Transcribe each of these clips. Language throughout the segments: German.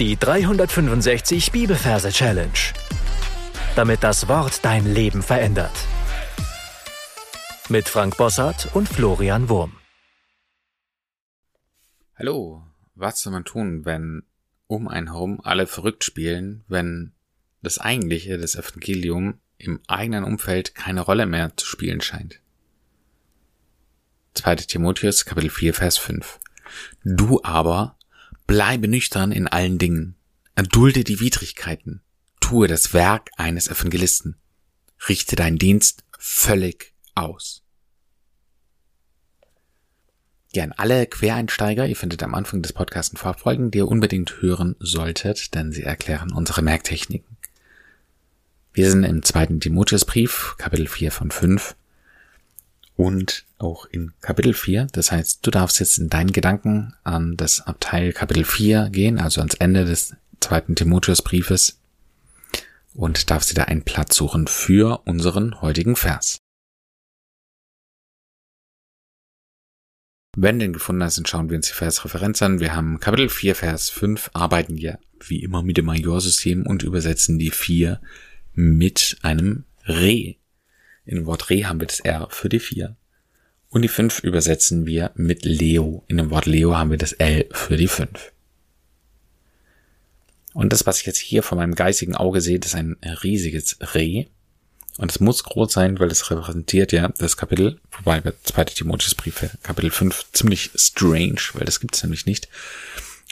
Die 365 Bibelverse Challenge. Damit das Wort dein Leben verändert. Mit Frank Bossart und Florian Wurm. Hallo, was soll man tun, wenn um einen herum alle verrückt spielen, wenn das eigentliche, das Evangelium im eigenen Umfeld keine Rolle mehr zu spielen scheint? 2. Timotheus Kapitel 4 Vers 5. Du aber Bleibe nüchtern in allen Dingen. Erdulde die Widrigkeiten. Tue das Werk eines Evangelisten. Richte deinen Dienst völlig aus. Gern alle Quereinsteiger, ihr findet am Anfang des Podcasts ein paar Folgen, die ihr unbedingt hören solltet, denn sie erklären unsere Merktechniken. Wir sind im zweiten Timotheusbrief, Kapitel 4 von 5 und auch in Kapitel 4. Das heißt, du darfst jetzt in deinen Gedanken an das Abteil Kapitel 4 gehen, also ans Ende des zweiten Timotheusbriefes und darfst dir da einen Platz suchen für unseren heutigen Vers. Wenn du den gefunden hast, dann schauen wir uns die Versreferenz an. Wir haben Kapitel 4, Vers 5, arbeiten wir wie immer mit dem Majorsystem und übersetzen die 4 mit einem Re. In dem Wort Re haben wir das R für die 4. Und die 5 übersetzen wir mit Leo. In dem Wort Leo haben wir das L für die 5. Und das, was ich jetzt hier vor meinem geistigen Auge sehe, ist ein riesiges Reh. Und es muss groß sein, weil es repräsentiert ja das Kapitel, wobei bei 2. Timotheusbriefe Kapitel 5 ziemlich strange, weil das gibt es nämlich nicht.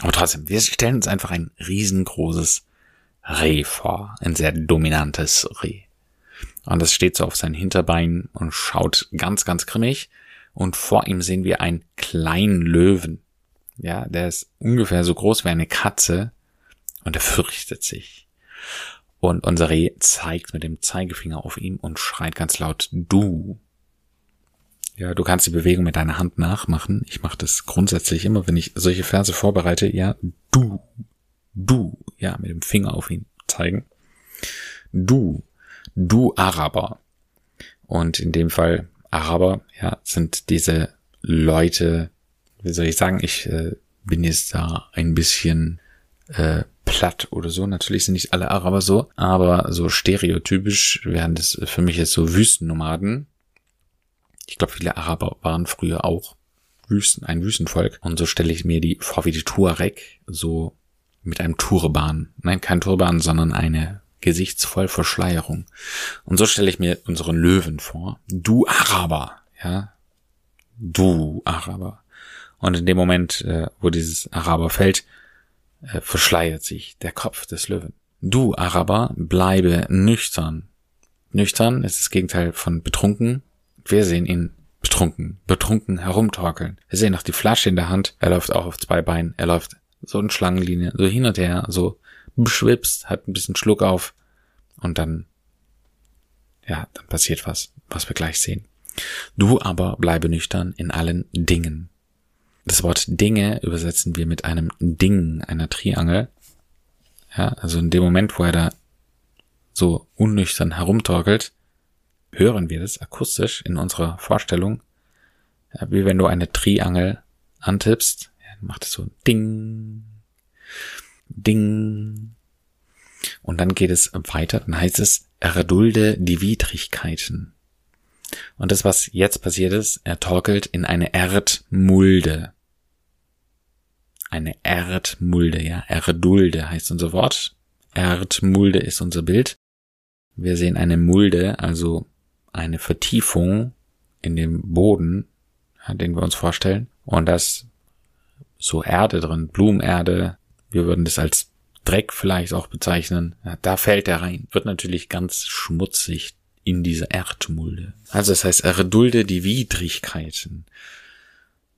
Aber trotzdem, wir stellen uns einfach ein riesengroßes Reh vor. Ein sehr dominantes Reh. Und das steht so auf seinen Hinterbeinen und schaut ganz, ganz grimmig. Und vor ihm sehen wir einen kleinen Löwen. Ja, der ist ungefähr so groß wie eine Katze und er fürchtet sich. Und unser Reh zeigt mit dem Zeigefinger auf ihn und schreit ganz laut, du. Ja, du kannst die Bewegung mit deiner Hand nachmachen. Ich mache das grundsätzlich immer, wenn ich solche Verse vorbereite. Ja, du, du, ja, mit dem Finger auf ihn zeigen. Du du Araber. Und in dem Fall Araber, ja, sind diese Leute, wie soll ich sagen, ich äh, bin jetzt da ein bisschen äh, platt oder so. Natürlich sind nicht alle Araber so, aber so stereotypisch wären das für mich jetzt so Wüstennomaden. Ich glaube, viele Araber waren früher auch Wüsten, ein Wüstenvolk. Und so stelle ich mir die vor wie die Tuareg, so mit einem Turban. Nein, kein Turban, sondern eine gesichtsvoll Verschleierung. Und so stelle ich mir unseren Löwen vor. Du Araber, ja. Du Araber. Und in dem Moment, äh, wo dieses Araber fällt, äh, verschleiert sich der Kopf des Löwen. Du Araber, bleibe nüchtern. Nüchtern ist das Gegenteil von betrunken. Wir sehen ihn betrunken, betrunken herumtorkeln. Wir sehen noch die Flasche in der Hand. Er läuft auch auf zwei Beinen. Er läuft so in Schlangenlinie, so hin und her, so beschwipst, hat ein bisschen Schluck auf und dann, ja, dann passiert was, was wir gleich sehen. Du aber bleibe nüchtern in allen Dingen. Das Wort Dinge übersetzen wir mit einem Ding, einer Triangel. Ja, also in dem Moment, wo er da so unnüchtern herumtorkelt, hören wir das akustisch in unserer Vorstellung, ja, wie wenn du eine Triangel antippst, ja, macht es so Ding, Ding. Und dann geht es weiter, dann heißt es, erdulde die Widrigkeiten. Und das, was jetzt passiert ist, er torkelt in eine Erdmulde. Eine Erdmulde, ja. Erdulde heißt unser Wort. Erdmulde ist unser Bild. Wir sehen eine Mulde, also eine Vertiefung in dem Boden, den wir uns vorstellen. Und das so Erde drin, Blumenerde, wir würden das als Dreck vielleicht auch bezeichnen. Ja, da fällt er rein. Wird natürlich ganz schmutzig in diese Erdmulde. Also das heißt, er dulde die Widrigkeiten.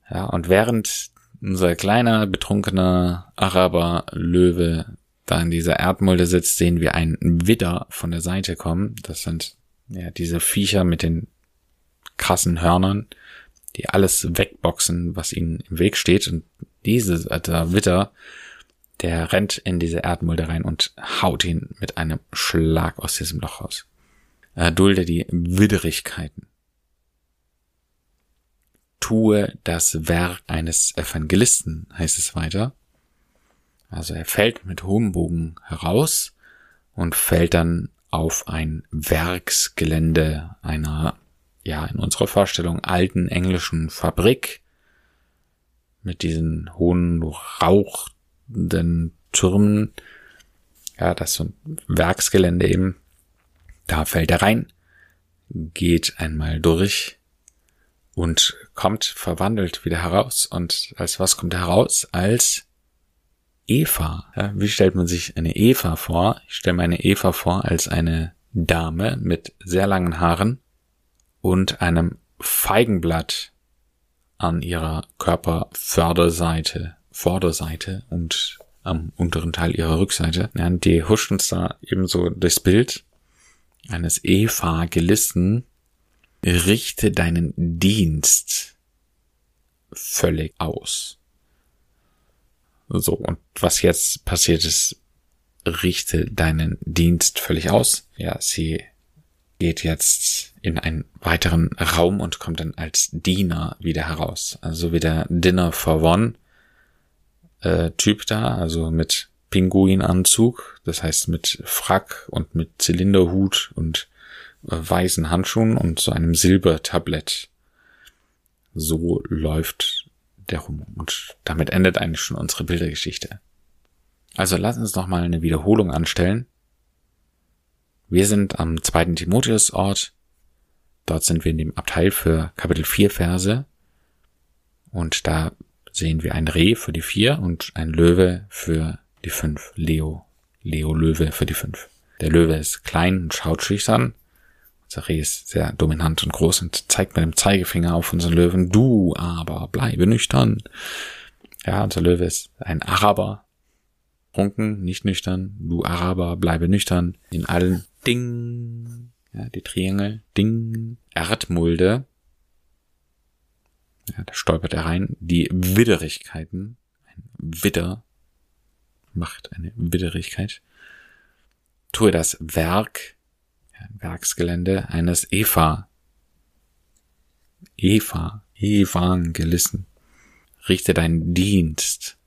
Ja, und während unser kleiner, betrunkener Araber Löwe da in dieser Erdmulde sitzt, sehen wir einen Widder von der Seite kommen. Das sind ja diese Viecher mit den krassen Hörnern, die alles wegboxen, was ihnen im Weg steht. Und diese, der Widder der rennt in diese Erdmulde rein und haut ihn mit einem Schlag aus diesem Loch raus. Er dulde die Widrigkeiten. Tue das Werk eines Evangelisten, heißt es weiter. Also er fällt mit hohem Bogen heraus und fällt dann auf ein Werksgelände einer, ja, in unserer Vorstellung alten englischen Fabrik mit diesen hohen rauchenden Türmen. Ja, das ist so ein Werksgelände eben. Da fällt er rein, geht einmal durch und kommt verwandelt wieder heraus. Und als was kommt er heraus? Als Eva. Ja, wie stellt man sich eine Eva vor? Ich stelle mir eine Eva vor als eine Dame mit sehr langen Haaren und einem Feigenblatt an ihrer Körperförderseite, Vorderseite und am unteren Teil ihrer Rückseite. Ja, die huscht uns da ebenso durchs Bild eines Eva-Gelissen. Richte deinen Dienst völlig aus. So, und was jetzt passiert ist, richte deinen Dienst völlig aus. Ja, sie geht jetzt in einen weiteren Raum und kommt dann als Diener wieder heraus. Also wie der Dinner for One äh, Typ da, also mit Pinguinanzug, das heißt mit Frack und mit Zylinderhut und äh, weißen Handschuhen und so einem Silbertablett. So läuft der rum. Und damit endet eigentlich schon unsere Bildergeschichte. Also lass uns noch mal eine Wiederholung anstellen. Wir sind am zweiten Timotheusort. Dort sind wir in dem Abteil für Kapitel 4 Verse. Und da sehen wir ein Reh für die 4 und ein Löwe für die 5. Leo. Leo Löwe für die 5. Der Löwe ist klein und schaut schüchtern. Unser Reh ist sehr dominant und groß und zeigt mit dem Zeigefinger auf unseren Löwen. Du aber bleibe nüchtern. Ja, unser Löwe ist ein Araber, Prunken, nicht nüchtern. Du Araber, bleibe nüchtern. In allen Ding. Ja, die Triangel. Ding. Erdmulde. Ja, da stolpert er rein. Die Widderigkeiten. Ein Widder macht eine Widderigkeit. Tue das Werk, ja, Werksgelände eines Eva. Eva, Evangelissen. Richte deinen Dienst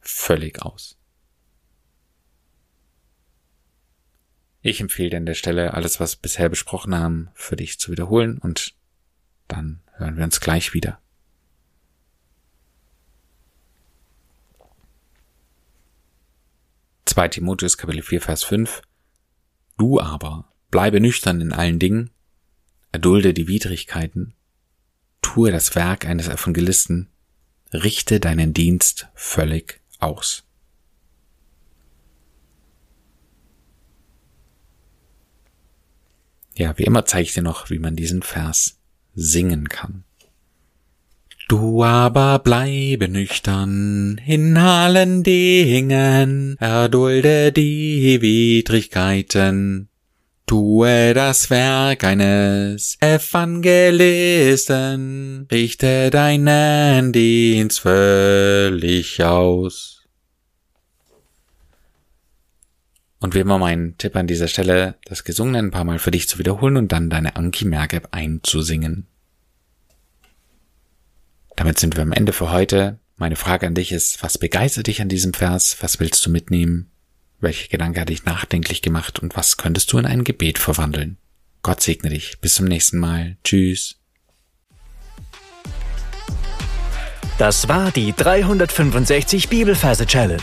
völlig aus. Ich empfehle dir an der Stelle, alles, was bisher besprochen haben, für dich zu wiederholen und dann hören wir uns gleich wieder. Zwei Timotheus Kapitel 4 Vers 5 Du aber bleibe nüchtern in allen Dingen, erdulde die Widrigkeiten, tue das Werk eines Evangelisten, richte deinen Dienst völlig aus. Ja, wie immer zeige ich dir noch, wie man diesen Vers singen kann. Du aber bleibe nüchtern in allen Dingen, erdulde die Widrigkeiten, tue das Werk eines Evangelisten, richte deinen Dienst völlig aus. Und wie immer mein Tipp an dieser Stelle, das Gesungene ein paar Mal für dich zu wiederholen und dann deine Anki Mergeb einzusingen. Damit sind wir am Ende für heute. Meine Frage an dich ist, was begeistert dich an diesem Vers? Was willst du mitnehmen? Welche Gedanke hat dich nachdenklich gemacht und was könntest du in ein Gebet verwandeln? Gott segne dich. Bis zum nächsten Mal. Tschüss. Das war die 365 Bibelferse Challenge.